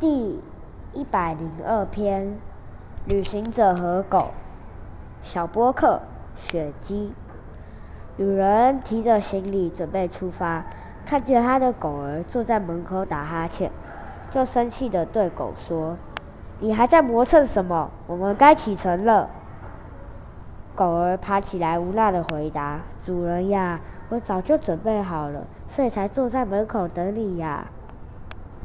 第一百零二篇旅行者和狗。小波克雪姬。有人提着行李准备出发看见他的狗儿坐在门口打哈欠就生气的对狗说你还在磨蹭什么？我们该启程了。狗儿爬起来无奈的回答主人呀我早就准备好了所以才坐在门口等你呀。